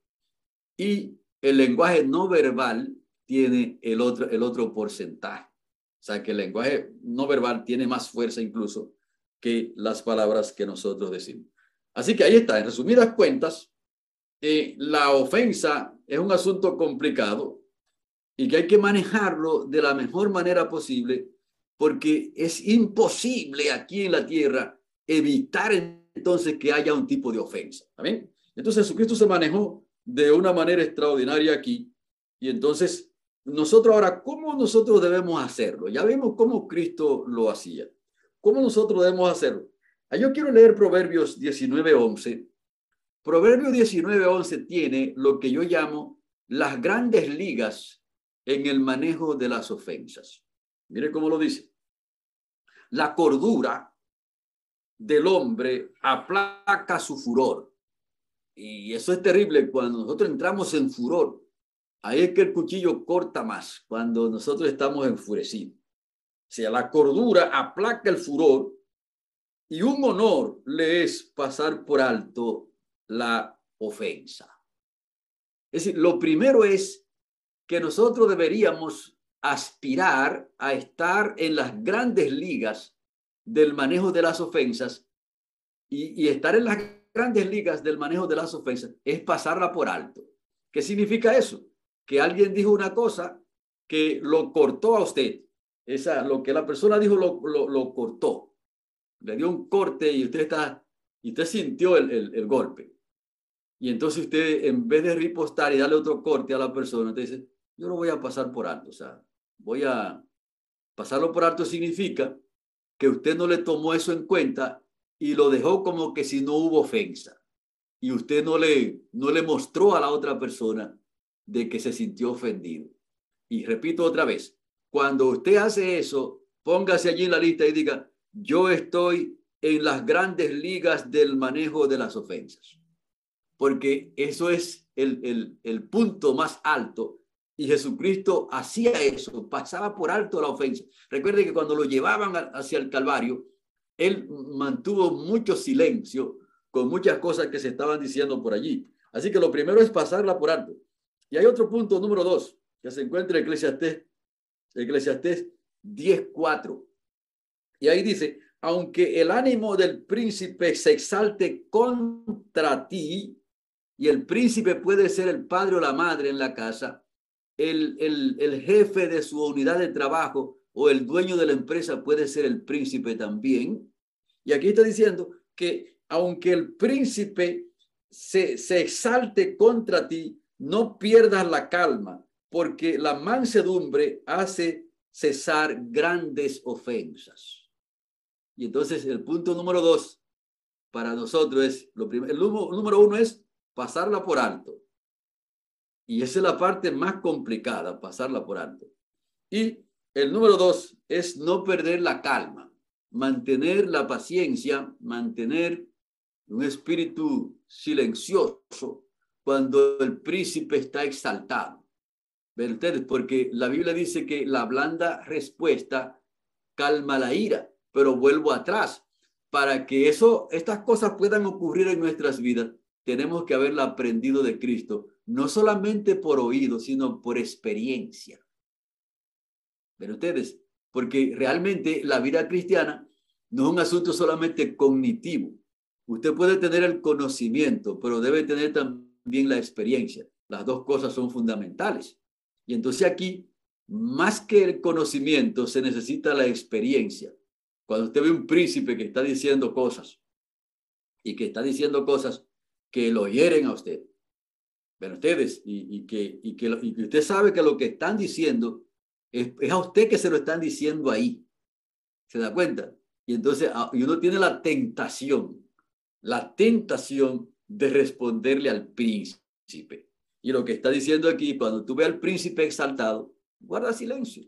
y el lenguaje no verbal tiene el otro, el otro porcentaje. O sea que el lenguaje no verbal tiene más fuerza incluso que las palabras que nosotros decimos. Así que ahí está, en resumidas cuentas, eh, la ofensa es un asunto complicado y que hay que manejarlo de la mejor manera posible porque es imposible aquí en la tierra evitar entonces que haya un tipo de ofensa. ¿Amén? Entonces Jesucristo se manejó de una manera extraordinaria aquí y entonces nosotros ahora, ¿cómo nosotros debemos hacerlo? Ya vemos cómo Cristo lo hacía. ¿Cómo nosotros debemos hacerlo? Ah, yo quiero leer Proverbios 19:11. Proverbios 19:11 tiene lo que yo llamo las grandes ligas en el manejo de las ofensas. Mire cómo lo dice. La cordura del hombre aplaca su furor. Y eso es terrible cuando nosotros entramos en furor. Ahí es que el cuchillo corta más cuando nosotros estamos enfurecidos. Sea, la cordura aplaca el furor y un honor le es pasar por alto la ofensa. Es decir, lo primero es que nosotros deberíamos aspirar a estar en las grandes ligas del manejo de las ofensas y, estar en las grandes ligas del manejo de las ofensas es pasarla por alto. ¿Qué significa eso? Que alguien dijo una cosa que lo cortó a usted. Esa, lo que la persona dijo lo, lo, cortó. Le dio un corte y usted está, y usted sintió el, el, golpe. Y entonces usted, en vez de ripostar y darle otro corte a la persona, usted dice, yo lo voy a pasar por alto. O sea, voy a pasarlo por alto significa que usted no le tomó eso en cuenta y lo dejó como que si no hubo ofensa. Y usted no le, no le mostró a la otra persona de que se sintió ofendido. Y repito otra vez, cuando usted hace eso, póngase allí en la lista y diga, yo estoy en las grandes ligas del manejo de las ofensas. Porque eso es el, el, punto más alto y Jesucristo hacía eso, pasaba por alto la ofensa. Recuerde que cuando lo llevaban hacia el Calvario, él mantuvo mucho silencio con muchas cosas que se estaban diciendo por allí. Así que lo primero es pasarla por alto. Y hay otro punto, número dos, que se encuentra en Eclesiastés, Eclesiastés 10.4. Y ahí dice, aunque el ánimo del príncipe se exalte contra ti, y el príncipe puede ser el padre o la madre en la casa, el, el, jefe de su unidad de trabajo o el dueño de la empresa puede ser el príncipe también. Y aquí está diciendo que aunque el príncipe se, se exalte contra ti, no pierdas la calma, porque la mansedumbre hace cesar grandes ofensas. Y entonces el punto número dos para nosotros es, lo primero, el número uno es pasarla por alto. Y esa es la parte más complicada, pasarla por alto. Y el número dos es no perder la calma, mantener la paciencia, mantener un espíritu silencioso cuando el príncipe está exaltado. ¿Ven ustedes? Porque la Biblia dice que la blanda respuesta calma la ira, pero vuelvo atrás. Para que eso, estas cosas puedan ocurrir en nuestras vidas, tenemos que haberla aprendido de Cristo no solamente por oído, sino por experiencia. Pero ustedes, porque realmente la vida cristiana no es un asunto solamente cognitivo. Usted puede tener el conocimiento, pero debe tener también la experiencia. Las dos cosas son fundamentales. Y entonces aquí, más que el conocimiento, se necesita la experiencia. Cuando usted ve un príncipe que está diciendo cosas y que está diciendo cosas que lo hieren a usted, pero ustedes, y, que, y, que, usted sabe que lo que están diciendo es, a usted que se lo están diciendo ahí. ¿Se da cuenta? Y entonces ah, y uno tiene la tentación, la tentación de responderle al príncipe. Y lo que está diciendo aquí, cuando tú ves al príncipe exaltado, guarda silencio,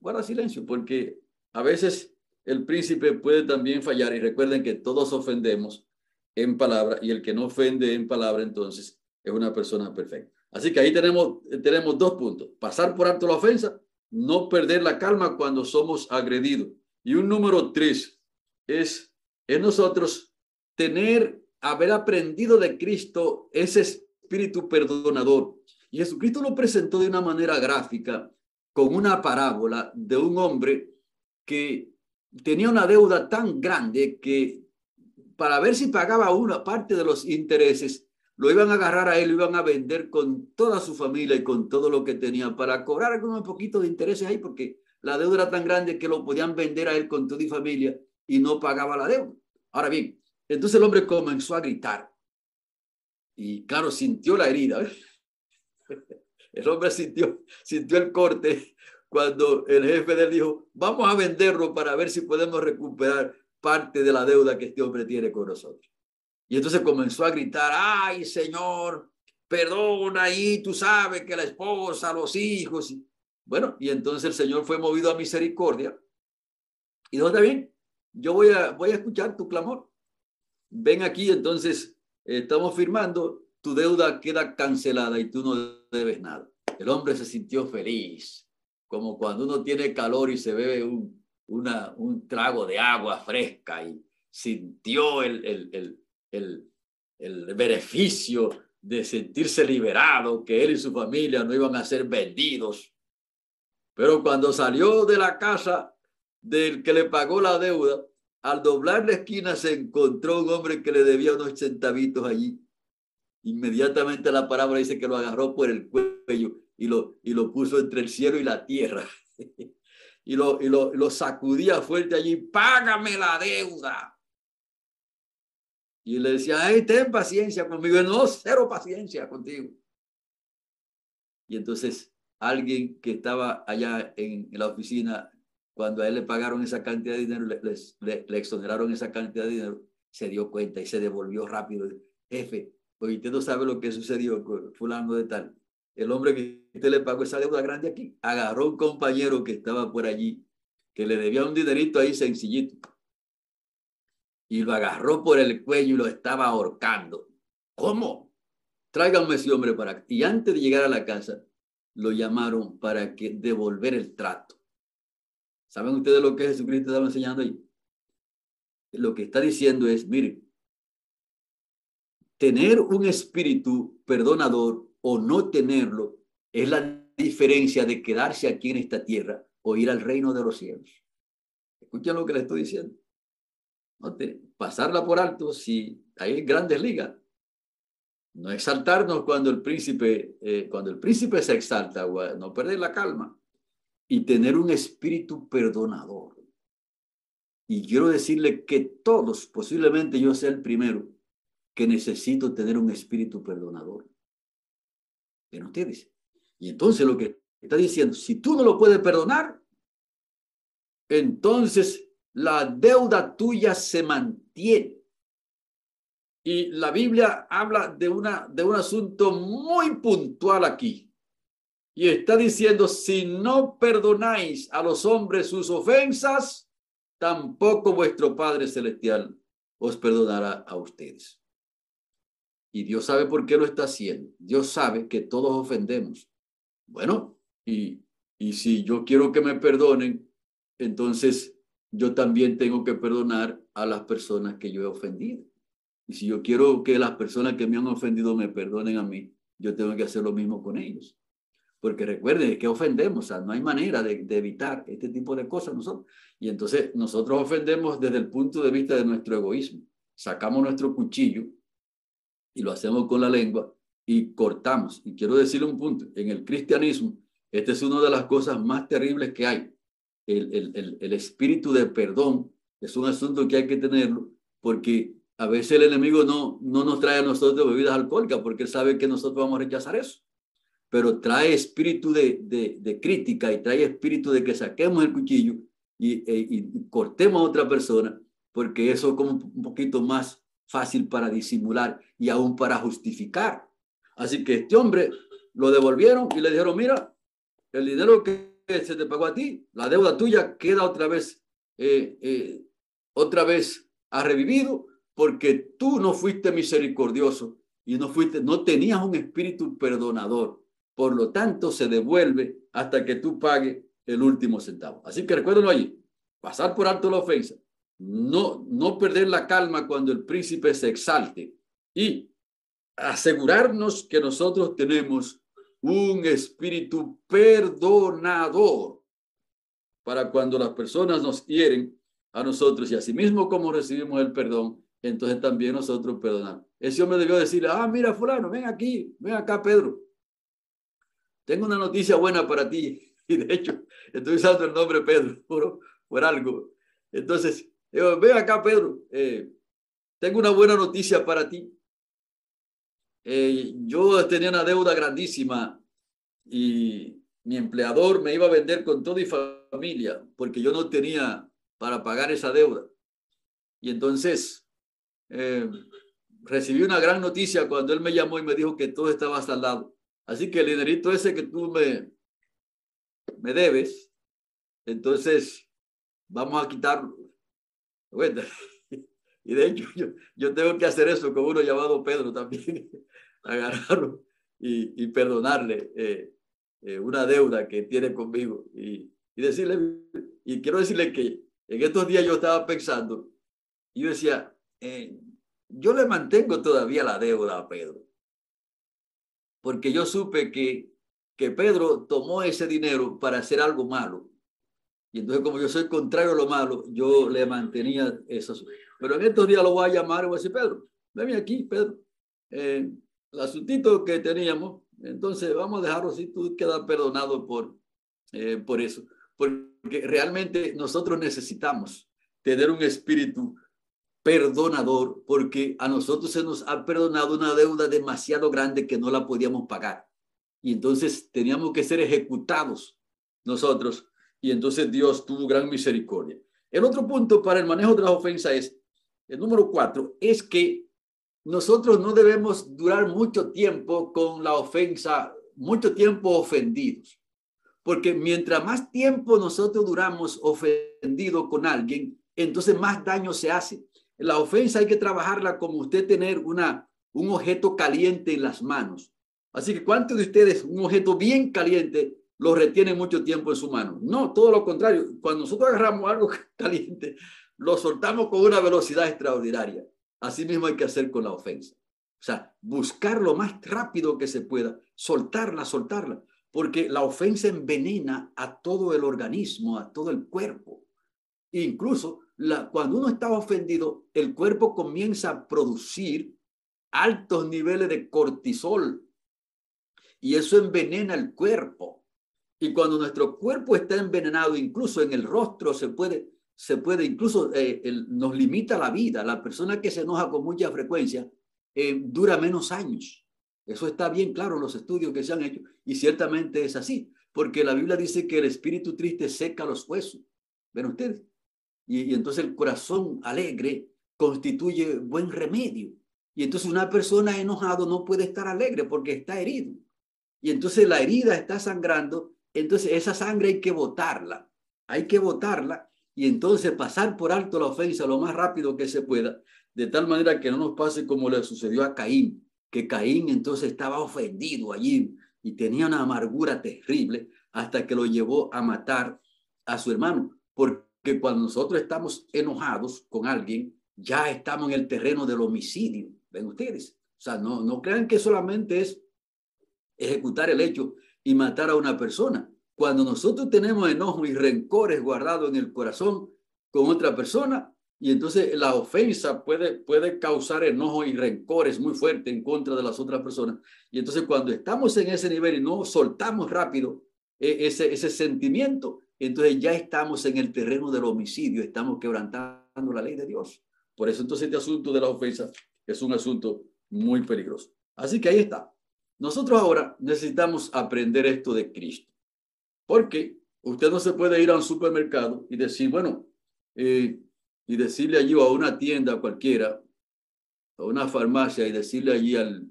guarda silencio, porque a veces el príncipe puede también fallar y recuerden que todos ofendemos en palabra y el que no ofende en palabra entonces es una persona perfecta. Así que ahí tenemos, tenemos dos puntos. Pasar por alto la ofensa, no perder la calma cuando somos agredidos. Y un número tres es en nosotros tener, haber aprendido de Cristo ese espíritu perdonador. Jesucristo lo presentó de una manera gráfica con una parábola de un hombre que tenía una deuda tan grande que para ver si pagaba una parte de los intereses, lo iban a agarrar a él, lo iban a vender con toda su familia y con todo lo que tenía para cobrar un poquito de intereses ahí, porque la deuda era tan grande que lo podían vender a él con toda y familia y no pagaba la deuda. Ahora bien, entonces el hombre comenzó a gritar y claro, sintió la herida. (laughs) El hombre sintió, sintió el corte cuando el jefe él dijo, vamos a venderlo para ver si podemos recuperar parte de la deuda que este hombre tiene con nosotros. Y entonces comenzó a gritar, ay, Señor, perdona y tú sabes que la esposa, los hijos. Bueno, y entonces el Señor fue movido a misericordia. Y no está bien, yo voy a, voy a escuchar tu clamor. Ven aquí, entonces estamos firmando, tu deuda queda cancelada y tú no debes nada. El hombre se sintió feliz, como cuando uno tiene calor y se bebe un, un trago de agua fresca y sintió el, el el, el beneficio de sentirse liberado, que él y su familia no iban a ser vendidos. Pero cuando salió de la casa del que le pagó la deuda, al doblar la esquina se encontró un hombre que le debía unos centavitos allí. Inmediatamente la palabra dice que lo agarró por el cuello y lo, y lo puso entre el cielo y la tierra. (laughs) y lo, y lo, lo sacudía fuerte allí, págame la deuda. Y le decía, ay, ten paciencia conmigo. No, cero paciencia contigo. Y entonces alguien que estaba allá en, la oficina, cuando a él le pagaron esa cantidad de dinero, le, exoneraron esa cantidad de dinero, se dio cuenta y se devolvió rápido. Jefe, pues usted no sabe lo que sucedió con fulano de tal. El hombre que usted le pagó esa deuda grande aquí, agarró un compañero que estaba por allí, que le debía un dinerito ahí sencillito y lo agarró por el cuello y lo estaba ahorcando. ¿Cómo? Tráiganme ese hombre para acá. Y antes de llegar a la casa, lo llamaron para que devolver el trato. ¿Saben ustedes lo que Jesucristo estaba enseñando ahí? Lo que está diciendo es, miren, tener un espíritu perdonador o no tenerlo es la diferencia de quedarse aquí en esta tierra o ir al reino de los cielos. Escuchen lo que le estoy diciendo pasarla por alto si hay grandes ligas. No exaltarnos cuando el príncipe, eh, cuando el príncipe se exalta, no perder la calma y tener un espíritu perdonador. Y quiero decirle que todos, posiblemente yo sea el primero, que necesito tener un espíritu perdonador. ¿Ven ustedes? Y entonces lo que está diciendo, si tú no lo puedes perdonar, entonces la deuda tuya se mantiene. Y la Biblia habla de, una, de un asunto muy puntual aquí. Y está diciendo, si no perdonáis a los hombres sus ofensas, tampoco vuestro Padre Celestial os perdonará a ustedes. Y Dios sabe por qué lo está haciendo. Dios sabe que todos ofendemos. Bueno, y, y si yo quiero que me perdonen, entonces yo también tengo que perdonar a las personas que yo he ofendido. Y si yo quiero que las personas que me han ofendido me perdonen a mí, yo tengo que hacer lo mismo con ellos. Porque recuerden que ofendemos, o sea, no hay manera de, evitar este tipo de cosas nosotros. Y entonces nosotros ofendemos desde el punto de vista de nuestro egoísmo. Sacamos nuestro cuchillo y lo hacemos con la lengua y cortamos. Y quiero decirle un punto, en el cristianismo, esta es una de las cosas más terribles que hay el, el, espíritu de perdón es un asunto que hay que tenerlo porque a veces el enemigo no, no nos trae a nosotros bebidas alcohólicas porque él sabe que nosotros vamos a rechazar eso. Pero trae espíritu de, de, de crítica y trae espíritu de que saquemos el cuchillo y, e, y cortemos a otra persona, porque eso es como un poquito más fácil para disimular y aún para justificar. Así que este hombre lo devolvieron y le dijeron, mira, el dinero que se te pagó a ti, la deuda tuya queda otra vez, eh, eh, otra vez ha revivido porque tú no fuiste misericordioso y no fuiste, no tenías un espíritu perdonador. Por lo tanto, se devuelve hasta que tú pagues el último centavo. Así que recuérdenlo allí, pasar por alto la ofensa, no, no perder la calma cuando el príncipe se exalte y asegurarnos que nosotros tenemos un espíritu perdonador para cuando las personas nos quieren a nosotros y asimismo como recibimos el perdón, entonces también nosotros perdonamos. Ese hombre debió decirle, ah, mira fulano, ven aquí, ven acá Pedro. Tengo una noticia buena para ti. (laughs) Y de hecho, estoy usando el nombre Pedro por, por algo. Entonces, ven acá Pedro, eh, tengo una buena noticia para ti. Eh, yo tenía una deuda grandísima y mi empleador me iba a vender con toda mi familia porque yo no tenía para pagar esa deuda. Y entonces eh, recibí una gran noticia cuando él me llamó y me dijo que todo estaba saldado. Así que el dinerito ese que tú me, me debes, entonces vamos a quitarlo. (laughs) Y de hecho yo, yo tengo que hacer eso con uno llamado Pedro también, (laughs) agarrarlo y, y perdonarle eh, eh, una deuda que tiene conmigo y, y decirle, y quiero decirle que en estos días yo estaba pensando y yo decía, eh, yo le mantengo todavía la deuda a Pedro, porque yo supe que, que Pedro tomó ese dinero para hacer algo malo. Y entonces como yo soy contrario a lo malo, yo le mantenía eso. Pero en estos días lo voy a llamar y voy a decir, Pedro, ven aquí, Pedro. Eh, el asuntito que teníamos, entonces vamos a dejarlo si tú quedas perdonado por, eh, por eso. Porque realmente nosotros necesitamos tener un espíritu perdonador porque a nosotros se nos ha perdonado una deuda demasiado grande que no la podíamos pagar. Y entonces teníamos que ser ejecutados nosotros. Y entonces Dios tuvo gran misericordia. El otro punto para el manejo de la ofensa es, el número cuatro, es que nosotros no debemos durar mucho tiempo con la ofensa, mucho tiempo ofendidos. Porque mientras más tiempo nosotros duramos ofendido con alguien, entonces más daño se hace. La ofensa hay que trabajarla como usted tener una, un objeto caliente en las manos. Así que ¿cuántos de ustedes un objeto bien caliente lo retiene mucho tiempo en su mano? No, todo lo contrario. Cuando nosotros agarramos algo (laughs) caliente, lo soltamos con una velocidad extraordinaria. Así mismo hay que hacer con la ofensa. O sea, buscar lo más rápido que se pueda, soltarla, soltarla, porque la ofensa envenena a todo el organismo, a todo el cuerpo. Incluso cuando uno está ofendido, el cuerpo comienza a producir altos niveles de cortisol y eso envenena el cuerpo. Y cuando nuestro cuerpo está envenenado, incluso en el rostro se puede se puede, incluso eh, nos limita la vida. La persona que se enoja con mucha frecuencia eh, dura menos años. Eso está bien claro en los estudios que se han hecho y ciertamente es así, porque la Biblia dice que el espíritu triste seca los huesos. ¿Ven ustedes? Y, entonces el corazón alegre constituye buen remedio. Y entonces una persona enojado no puede estar alegre porque está herido. Y entonces la herida está sangrando, entonces esa sangre hay que botarla. Hay que botarla y entonces pasar por alto la ofensa lo más rápido que se pueda, de tal manera que no nos pase como le sucedió a Caín, que Caín entonces estaba ofendido allí y tenía una amargura terrible hasta que lo llevó a matar a su hermano, porque cuando nosotros estamos enojados con alguien, ya estamos en el terreno del homicidio, ven ustedes. O sea, no, no crean que solamente es ejecutar el hecho y matar a una persona. Cuando nosotros tenemos enojo y rencores guardados en el corazón con otra persona, y entonces la ofensa puede, puede causar enojo y rencores muy fuertes en contra de las otras personas. Y entonces cuando estamos en ese nivel y no soltamos rápido e, ese, ese sentimiento, entonces ya estamos en el terreno del homicidio, estamos quebrantando la ley de Dios. Por eso entonces este asunto de la ofensa es un asunto muy peligroso. Así que ahí está. Nosotros ahora necesitamos aprender esto de Cristo. Porque Usted no se puede ir a un supermercado y decir, bueno, eh, y decirle allí a una tienda cualquiera, a una farmacia y decirle allí al,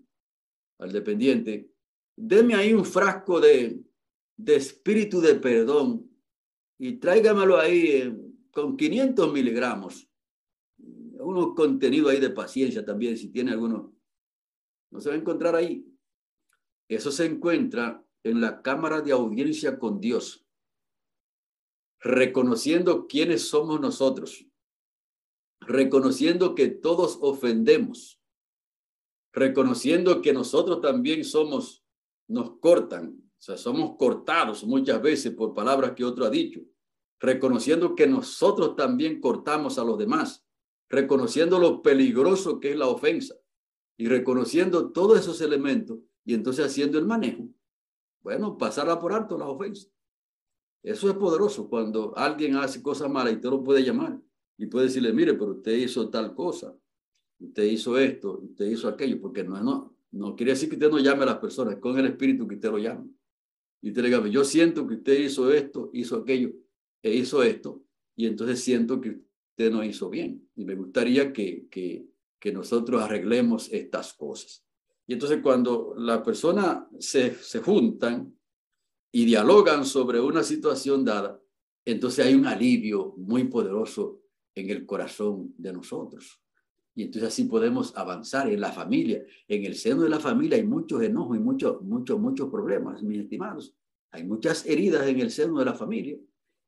al dependiente, deme ahí un frasco de, de espíritu de perdón y tráigamelo ahí con 500 miligramos. Uno contenido ahí de paciencia también, si tiene alguno. No se va a encontrar ahí. Eso se encuentra en la cámara de audiencia con Dios, reconociendo quiénes somos nosotros, reconociendo que todos ofendemos, reconociendo que nosotros también somos, nos cortan, sea, somos cortados muchas veces por palabras que otro ha dicho, reconociendo que nosotros también cortamos a los demás, reconociendo lo peligroso que es la ofensa y reconociendo todos esos elementos y entonces haciendo el manejo. Bueno, pasarla por alto las ofensas. Eso es poderoso cuando alguien hace cosas malas y usted lo puede llamar y puede decirle, mire, pero usted hizo tal cosa, usted hizo esto, usted hizo aquello, porque no, no, no quiere decir que usted no llame a las personas, con el espíritu que usted lo llame. Y usted le diga, yo siento que usted hizo esto, hizo aquello, e hizo esto, y entonces siento que usted no hizo bien. Y me gustaría que, que, que nosotros arreglemos estas cosas. Y entonces cuando la persona se, se juntan y dialogan sobre una situación dada, entonces hay un alivio muy poderoso en el corazón de nosotros. Y entonces así podemos avanzar en la familia. En el seno de la familia hay muchos enojos y muchos, muchos, muchos problemas, mis estimados. Hay muchas heridas en el seno de la familia.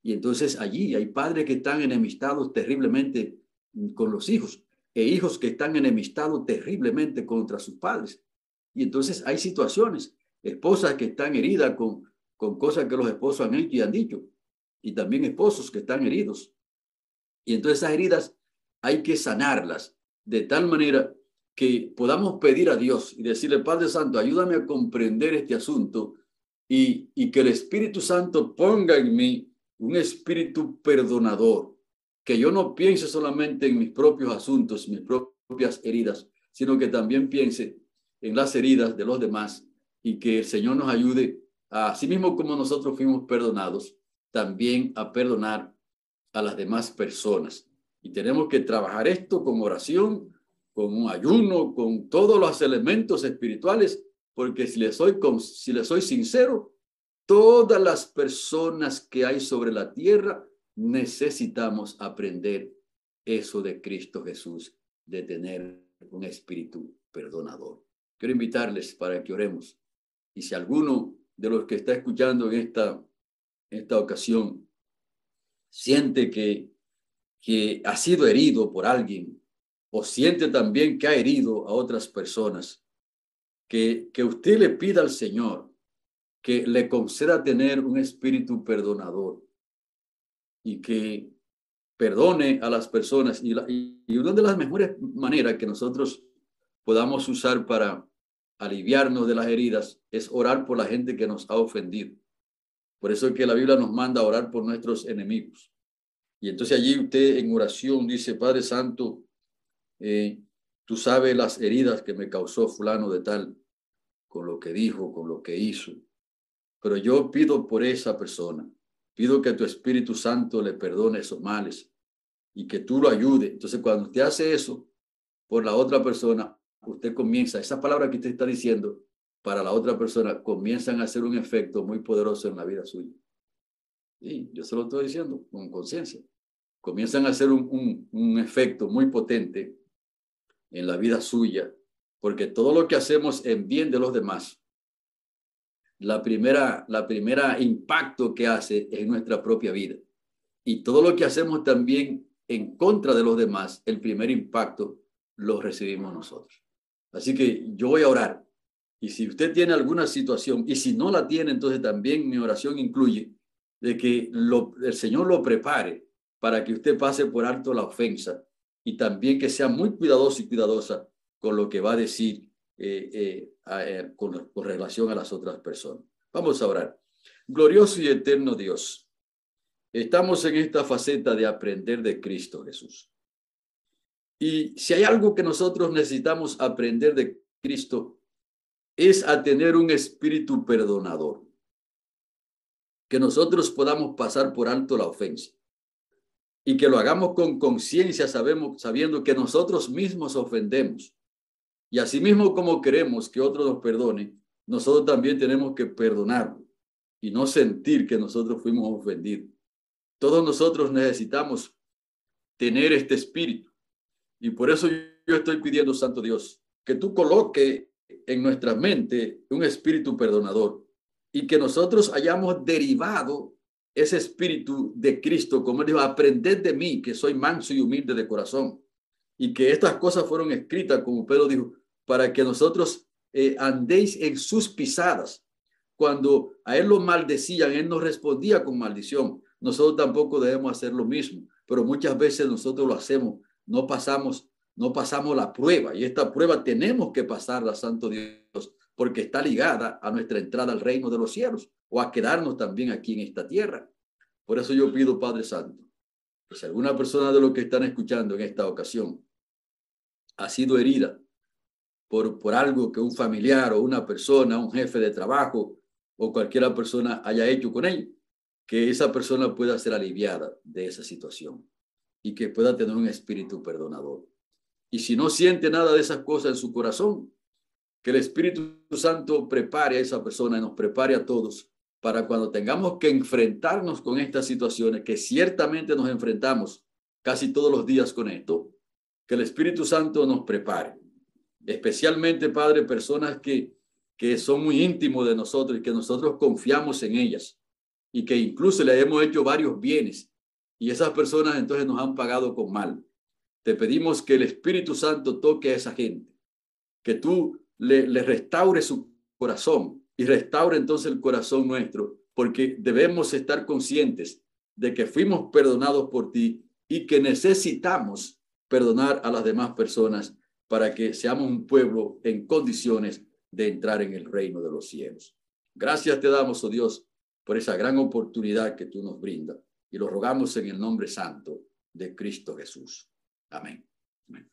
Y entonces allí hay padres que están enemistados terriblemente con los hijos e hijos que están enemistados terriblemente contra sus padres. Y entonces hay situaciones, esposas que están heridas con, con cosas que los esposos han hecho y han dicho. Y también esposos que están heridos y entonces esas heridas hay que sanarlas de tal manera que podamos pedir a Dios y decirle, Padre Santo, ayúdame a comprender este asunto y, y que el Espíritu Santo ponga en mí un espíritu perdonador, que yo no piense solamente en mis propios asuntos, mis propias heridas, sino que también piense en las heridas de los demás y que el Señor nos ayude, a, así mismo como nosotros fuimos perdonados, también a perdonar a las demás personas. Y tenemos que trabajar esto con oración, con un ayuno, con todos los elementos espirituales, porque si le soy, si soy sincero, todas las personas que hay sobre la tierra necesitamos aprender eso de Cristo Jesús, de tener un espíritu perdonador. Quiero invitarles para que oremos. Y si alguno de los que está escuchando en esta, esta ocasión siente que, que ha sido herido por alguien o siente también que ha herido a otras personas, que, que usted le pida al Señor que le conceda tener un espíritu perdonador y que perdone a las personas. Y, y una de las mejores maneras que nosotros podamos usar para aliviarnos de las heridas es orar por la gente que nos ha ofendido. Por eso es que la Biblia nos manda a orar por nuestros enemigos. Y entonces allí usted en oración dice, Padre Santo, eh, tú sabes las heridas que me causó fulano de tal, con lo que dijo, con lo que hizo. Pero yo pido por esa persona, pido que tu Espíritu Santo le perdone esos males y que tú lo ayude. Entonces cuando usted hace eso por la otra persona, usted comienza, esa palabra que usted está diciendo, para la otra persona comienzan a hacer un efecto muy poderoso en la vida suya. Sí, yo se lo estoy diciendo con conciencia. Comienzan a hacer un, un, efecto muy potente en la vida suya, porque todo lo que hacemos en bien de los demás, la primera, la primera impacto que hace es nuestra propia vida. Y todo lo que hacemos también en contra de los demás, el primer impacto lo recibimos nosotros. Así que yo voy a orar y si usted tiene alguna situación, y si no la tiene, entonces también mi oración incluye de que lo, el Señor lo prepare para que usted pase por alto la ofensa y también que sea muy cuidadoso y cuidadosa con lo que va a decir eh, eh, eh, con, con relación a las otras personas. Vamos a orar. Glorioso y eterno Dios, estamos en esta faceta de aprender de Cristo Jesús. Y si hay algo que nosotros necesitamos aprender de Cristo, es a tener un espíritu perdonador. que nosotros podamos pasar por alto la ofensa y que lo hagamos con conciencia, sabemos, sabiendo que nosotros mismos ofendemos. Y asimismo como queremos que otro nos perdone, nosotros también tenemos que perdonarlo y no sentir que nosotros fuimos ofendidos. Todos nosotros necesitamos tener este espíritu. Y por eso yo estoy pidiendo, Santo Dios, que tú coloque en nuestra mente un espíritu perdonador y que nosotros hayamos derivado ese espíritu de Cristo, como él dijo, aprended de mí, que soy manso y humilde de corazón. Y que estas cosas fueron escritas, como Pedro dijo, para que nosotros eh, andéis en sus pisadas. Cuando a él lo maldecían, él no respondía con maldición. Nosotros tampoco debemos hacer lo mismo, pero muchas veces nosotros lo hacemos, no pasamos, no pasamos la prueba. Y esta prueba tenemos que pasarla, Santo Dios, porque está ligada a nuestra entrada al reino de los cielos o a quedarnos también aquí en esta tierra. Por eso yo pido, Padre Santo, que si alguna persona de los que están escuchando en esta ocasión ha sido herida por, por algo que un familiar o una persona, un jefe de trabajo o cualquiera persona haya hecho con él, que esa persona pueda ser aliviada de esa situación y que pueda tener un espíritu perdonador. Y si no siente nada de esas cosas en su corazón, que el Espíritu Santo prepare a esa persona y nos prepare a todos para cuando tengamos que enfrentarnos con estas situaciones, que ciertamente nos enfrentamos casi todos los días con esto, que el Espíritu Santo nos prepare. Especialmente, Padre, personas que, que son muy íntimos de nosotros y que nosotros confiamos en ellas y que incluso le hemos hecho varios bienes y esas personas entonces nos han pagado con mal. Te pedimos que el Espíritu Santo toque a esa gente, que tú le, le restaure su corazón, y restaure entonces el corazón nuestro, porque debemos estar conscientes de que fuimos perdonados por ti y que necesitamos perdonar a las demás personas para que seamos un pueblo en condiciones de entrar en el reino de los cielos. Gracias te damos, oh Dios, por esa gran oportunidad que tú nos brindas y lo rogamos en el nombre santo de Cristo Jesús. Amén. Amén.